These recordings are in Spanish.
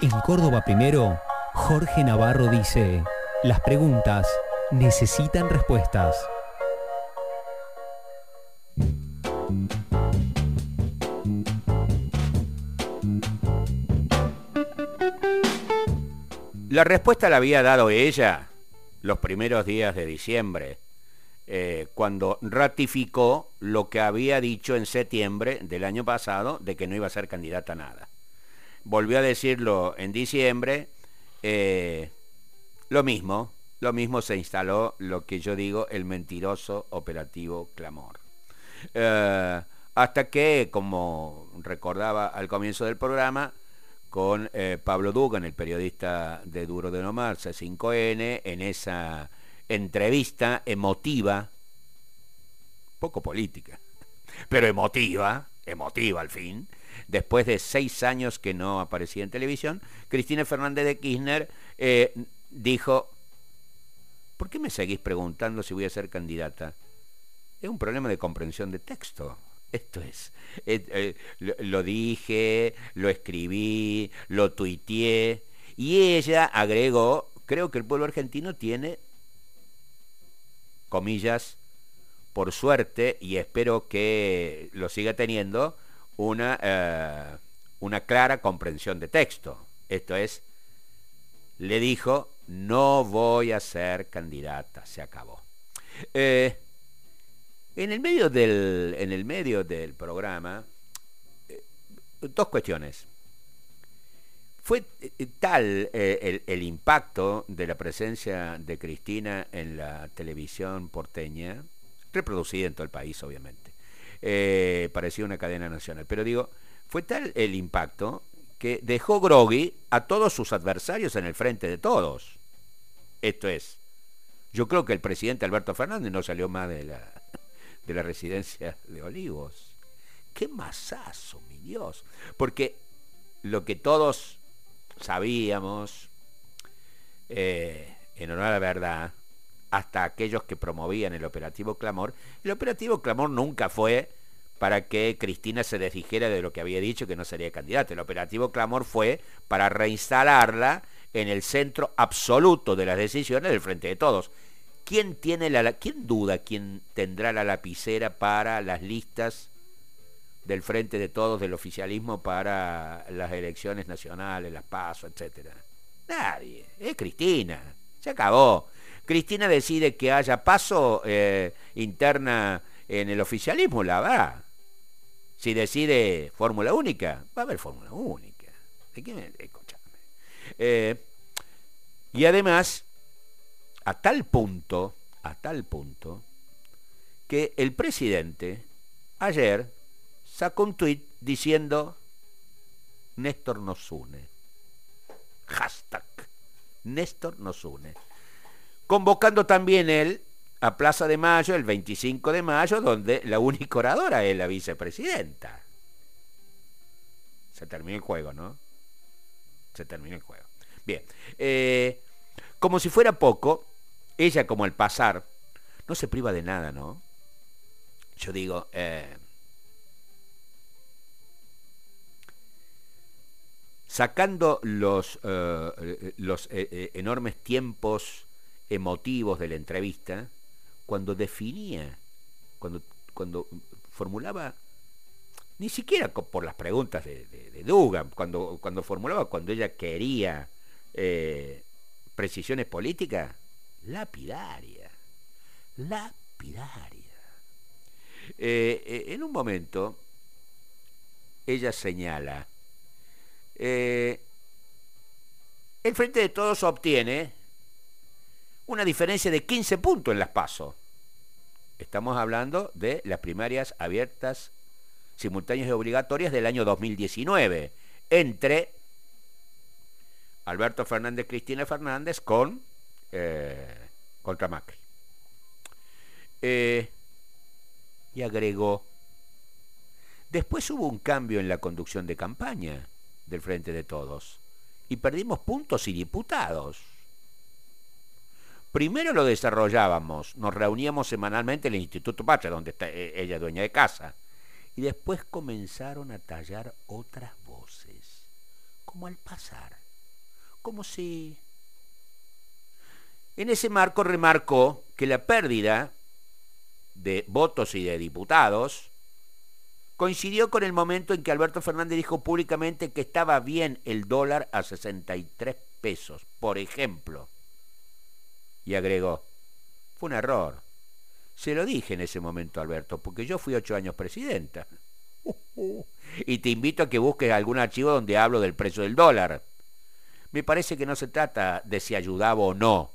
En Córdoba Primero, Jorge Navarro dice, las preguntas necesitan respuestas. La respuesta la había dado ella los primeros días de diciembre, eh, cuando ratificó lo que había dicho en septiembre del año pasado de que no iba a ser candidata a nada. Volvió a decirlo en diciembre, eh, lo mismo, lo mismo se instaló lo que yo digo, el mentiroso operativo clamor. Eh, hasta que, como recordaba al comienzo del programa, con eh, Pablo Dugan, el periodista de Duro de Nomar, C5N, en esa entrevista emotiva, poco política, pero emotiva, emotiva al fin, después de seis años que no aparecía en televisión, Cristina Fernández de Kirchner eh, dijo, ¿por qué me seguís preguntando si voy a ser candidata? Es un problema de comprensión de texto. Esto es, eh, lo, dije, lo escribí, lo tuiteé y ella agregó, creo que el pueblo argentino tiene, comillas, por suerte, y espero que lo siga teniendo, una, eh, una clara comprensión de texto. Esto es, le dijo, no voy a ser candidata, se acabó. Eh, en el medio del, en el medio del programa, eh, dos cuestiones. Fue tal el, impacto de la presencia de Cristina en la televisión porteña, reproducida en todo el país, obviamente. parecía una cadena nacional. Pero digo, fue tal el impacto que dejó groggy a todos sus adversarios en el frente de todos. Esto es, yo creo que el presidente Alberto Fernández no salió más de la, de la residencia de Olivos. ¡Qué masazo, mi Dios! Porque lo que todos sabíamos, eh, en honor a la verdad, hasta aquellos que promovían el operativo Clamor, el operativo Clamor nunca fue para que Cristina se desdijera de lo que había dicho que no sería candidata. El operativo Clamor fue para reinstalarla en el centro absoluto de las decisiones del frente de todos. ¿Quién, tiene la, ¿Quién duda quién tendrá la lapicera para las listas del frente de todos del oficialismo para las elecciones nacionales, las PASO, etcétera? Nadie. Es Cristina. Se acabó. Cristina decide que haya paso eh, interna en el oficialismo, la va. Si decide fórmula única, va a haber fórmula única. ¿De. Eh, y además, a tal punto, a tal punto, que el presidente ayer sacó un tuit diciendo Néstor nos une. Hashtag Néstor nos une. Convocando también él a Plaza de Mayo el 25 de mayo, donde la única oradora es la vicepresidenta. Se terminó el juego, ¿no? Se terminó el juego. Bien. Eh, como si fuera poco, ella como al pasar, no se priva de nada, ¿no? Yo digo, eh, sacando los, eh, los eh, enormes tiempos emotivos de la entrevista, cuando definía, cuando, cuando formulaba, ni siquiera por las preguntas de, de, Dugan, cuando, cuando formulaba, cuando ella quería precisiones políticas, lapidaria, lapidaria. Eh, eh, en un momento, ella señala, eh, el Frente de Todos obtiene una diferencia de 15 puntos en las PASO. Estamos hablando de las primarias abiertas, simultáneas y obligatorias del año 2019, entre Alberto Fernández, Cristina Fernández con eh, contra Macri. Eh, y agregó, después hubo un cambio en la conducción de campaña del Frente de Todos y perdimos puntos y diputados. Primero lo desarrollábamos, nos reuníamos semanalmente en el Instituto Patria, donde está eh, ella dueña de casa, y después comenzaron a tallar otras voces, como al pasar como si... En ese marco remarcó que la pérdida de votos y de diputados coincidió con el momento en que Alberto Fernández dijo públicamente que estaba bien el dólar a 63 pesos, por ejemplo. Y agregó, fue un error. Se lo dije en ese momento, Alberto, porque yo fui ocho años presidenta. y te invito a que busques algún archivo donde hablo del precio del dólar. Me parece que no se trata de si ayudaba o no.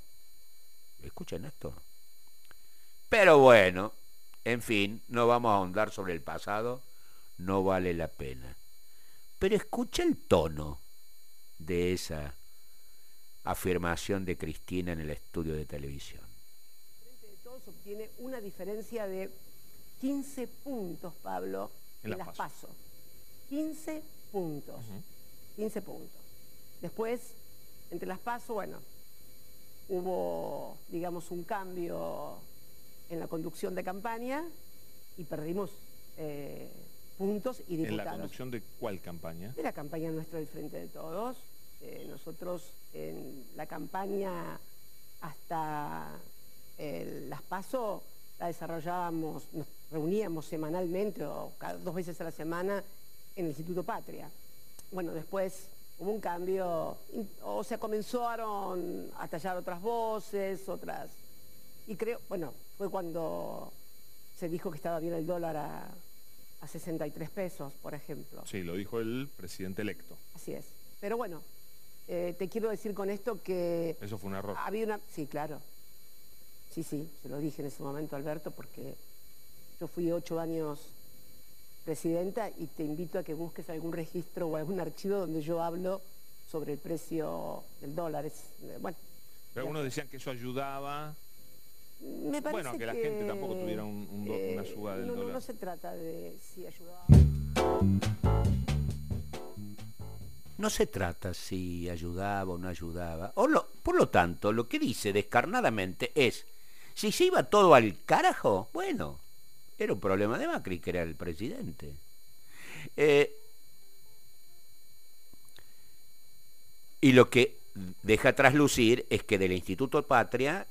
Escuchen esto. Pero bueno, en fin, no vamos a ahondar sobre el pasado, no vale la pena. Pero escucha el tono de esa afirmación de Cristina en el estudio de televisión. Frente de todos obtiene una diferencia de 15 puntos, Pablo, en, las pasos. 15 puntos. 15 puntos. Después, entre las pasos, bueno, hubo, digamos, un cambio en la conducción de campaña y perdimos eh, puntos y diputados. ¿En la conducción de cuál campaña? De la campaña nuestra del Frente de Todos. Eh, nosotros en la campaña hasta las PASO la desarrollábamos, nos reuníamos semanalmente o cada, dos veces a la semana en el Instituto Patria. Bueno, después hubo un cambio, o sea, comenzaron a tallar otras voces, otras... Y creo, bueno, fue cuando se dijo que estaba bien el dólar a, a 63 pesos, por ejemplo. Sí, lo dijo el presidente electo. Así es. Pero bueno, eh, te quiero decir con esto que... Eso fue un error. Había una... Sí, claro. Sí, sí, se lo dije en ese momento, Alberto, porque yo fui ocho años presidenta y te invito a que busques algún registro o algún archivo donde yo hablo sobre el precio del dólar. Es, eh, bueno, Pero algunos decían que eso ayudaba... Me parece bueno, que, la gente tampoco tuviera una eh, suba del dólar. No, no se trata de si ayudaba... No se trata si ayudaba o no ayudaba. O lo, por lo tanto, lo que dice descarnadamente es, si se iba todo al carajo, bueno, era un problema de Macri, que era el presidente. Eh, y lo que deja traslucir es que del Instituto Patria,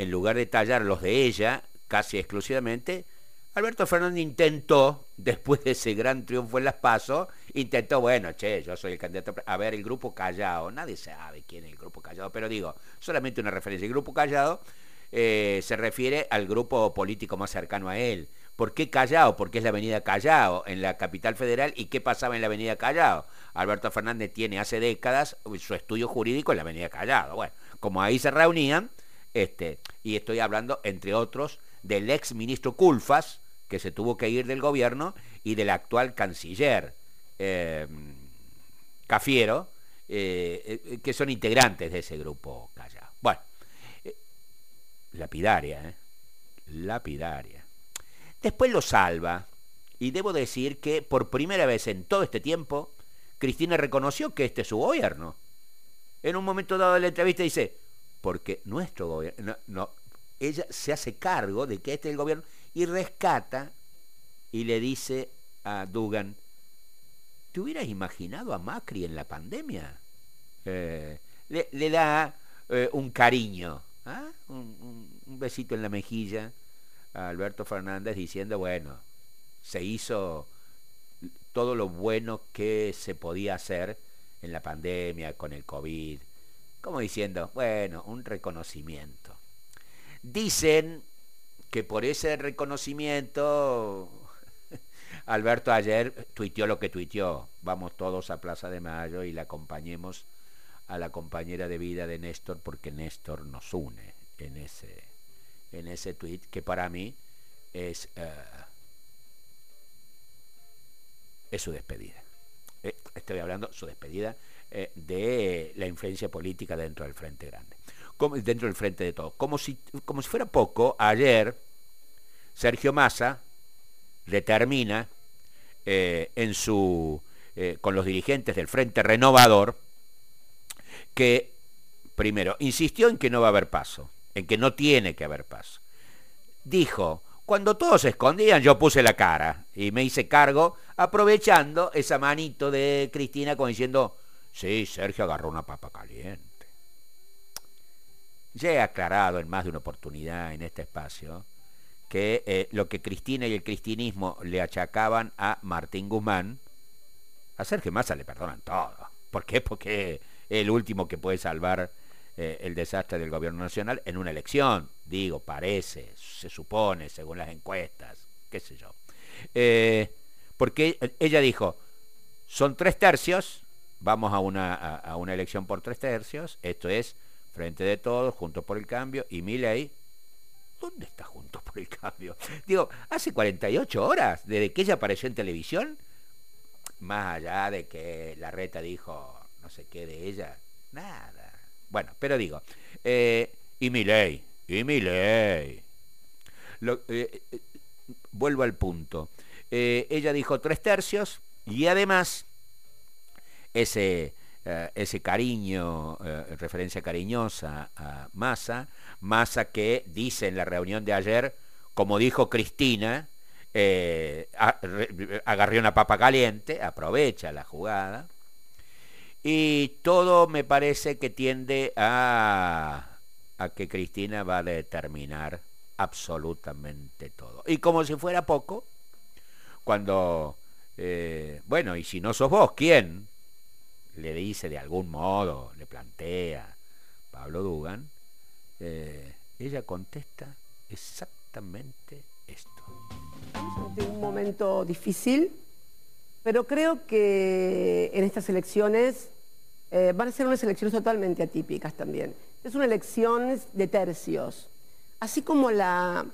en lugar de tallar los de ella, casi exclusivamente, Alberto Fernández intentó, después de ese gran triunfo en Las Pasos, intentó, bueno, che, yo soy el candidato, a ver, el Grupo Callao, nadie sabe quién es el Grupo Callao, pero digo, solamente una referencia, el Grupo Callao eh, se refiere al grupo político más cercano a él. ¿Por qué Callao? Porque es la avenida Callao, en la capital federal, ¿y qué pasaba en la avenida Callao? Alberto Fernández tiene hace décadas su estudio jurídico en la avenida Callao. Bueno, como ahí se reunían, este, y estoy hablando, entre otros, del ex ministro Culfas, que se tuvo que ir del gobierno, y del actual canciller em, Cafiero, eh, eh, que son integrantes de ese grupo Callao. Bueno, eh, lapidaria, ¿eh? lapidaria. Después lo salva, y debo decir que por primera vez en todo este tiempo, Cristina reconoció que este es su gobierno. En un momento dado de la entrevista dice, porque nuestro gobierno, no, ella se hace cargo de que este es el gobierno y rescata y le dice a Dugan, ¿te hubieras imaginado a Macri en la pandemia? Eh, le, da eh, un cariño, ¿ah? un, un, besito en la mejilla a Alberto Fernández diciendo, bueno, se hizo todo lo bueno que se podía hacer en la pandemia, con el COVID, como diciendo, bueno, un reconocimiento. Dicen que por ese reconocimiento Alberto ayer tuiteó lo que tuiteó. Vamos todos a Plaza de Mayo y le acompañemos a la compañera de vida de Néstor porque Néstor nos une en ese, en ese tuit que para mí es, eh, es su despedida. Eh, estoy hablando su despedida eh, de la influencia política dentro del Frente Grande dentro del frente de todo. Como si, como si fuera poco, ayer Sergio Massa determina eh, en su, con los dirigentes del Frente Renovador que, primero, insistió en que no va a haber paso, en que no tiene que haber paso. Dijo, cuando todos se escondían, yo puse la cara y me hice cargo, aprovechando esa manito de Cristina como diciendo, Sí, Sergio agarró una papa caliente. Ya he aclarado en más de una oportunidad en este espacio que eh, lo que Cristina y el cristinismo le achacaban a Martín Guzmán, a Sergio Massa le perdonan todo. ¿Por qué? Porque el último que puede salvar eh, el desastre del gobierno nacional en una elección. Digo, parece, se supone, según las encuestas, qué sé yo. Eh, porque ella dijo, son tres tercios, vamos a una, a una elección por tres tercios, esto es Frente de Todos, Juntos por el Cambio, y mi ley, ¿dónde está Juntos por el Cambio? Digo, hace 48 horas, desde que ella apareció en televisión, más allá de que la reta dijo no sé qué de ella, nada. Bueno, pero digo, eh, y mi ley, y mi ley. Eh, eh, vuelvo al punto. ella dijo tres tercios y además ese eh, ese cariño, eh, referencia cariñosa a Massa, Massa que dice en la reunión de ayer, como dijo Cristina, eh, agarré una papa caliente, aprovecha la jugada, y todo me parece que tiende a, a que Cristina va a determinar absolutamente todo. Y como si fuera poco, cuando, bueno, y si no sos vos, ¿quién? le dice de algún modo, le plantea Pablo Dugan, eh, ella contesta exactamente esto. Ante un momento difícil, pero creo que en estas elecciones eh, van a ser unas elecciones totalmente atípicas también. Es una elección de tercios. Así como la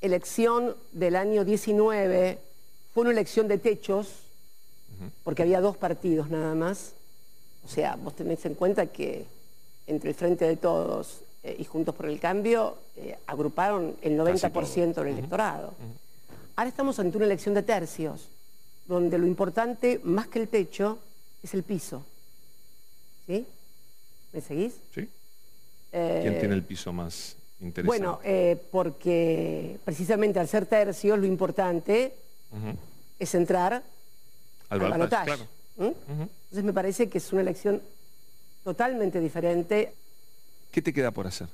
elección del año 19 fue una elección de techos, porque había dos partidos nada más, o sea, vos tenés en cuenta que entre el Frente de Todos eh, y Juntos por el Cambio eh, agruparon el 90% del electorado. Ahora estamos ante una elección de tercios, donde lo importante, más que el techo, es el piso. ¿Sí? ¿Me seguís? Sí. ¿Quién tiene el piso más interesante? Bueno, eh, porque precisamente al ser tercios, lo importante es entrar al, balotaje. ¿Mm? Entonces me parece que es una elección totalmente diferente. ¿Qué te queda por hacer?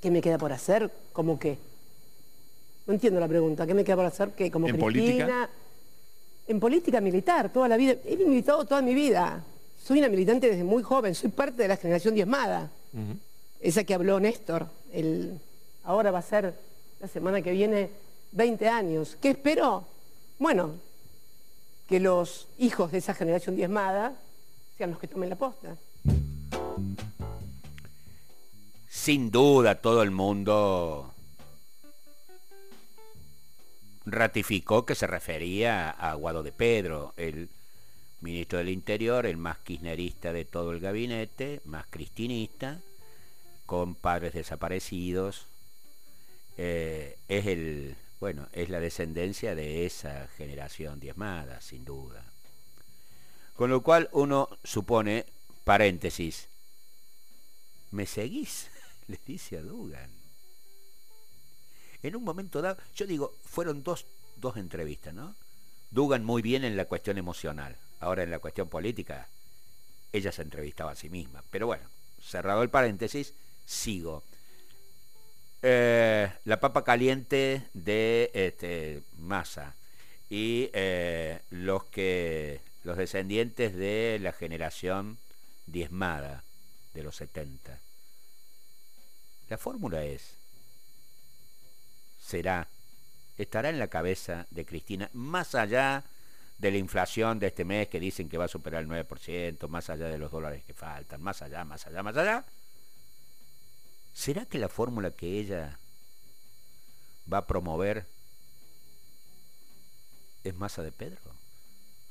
¿Qué me queda por hacer? ¿Cómo qué? No entiendo la pregunta. ¿Qué me queda por hacer? ¿Qué? ¿Como ¿En política? En política militar, toda la vida. He militado toda mi vida. Soy una militante desde muy joven. Soy parte de la generación diezmada. Esa que habló Néstor. El... Ahora va a ser la semana que viene 20 años. ¿Qué espero? Bueno, que los hijos de esa generación diezmada sean los que tomen la posta. Sin duda todo el mundo ratificó que se refería a Guado de Pedro, el ministro del Interior, el más kirchnerista de todo el gabinete, más cristinista, con padres desaparecidos. Eh, es el bueno, es la descendencia de esa generación diezmada, sin duda. Con lo cual uno supone, paréntesis, ¿me seguís? Le dice a Dugan. En un momento dado, yo digo, fueron dos, dos entrevistas, ¿no? Dugan muy bien en la cuestión emocional. Ahora en la cuestión política, ella se entrevistaba a sí misma. Pero bueno, cerrado el paréntesis, sigo. Eh, la papa caliente de este, masa y eh, los que los descendientes de la generación diezmada de los 70. La fórmula es, será, estará en la cabeza de Cristina, más allá de la inflación de este mes que dicen que va a superar el 9%, más allá de los dólares que faltan, más allá, más allá, más allá, ¿Será que la fórmula que ella va a promover es masa de Pedro?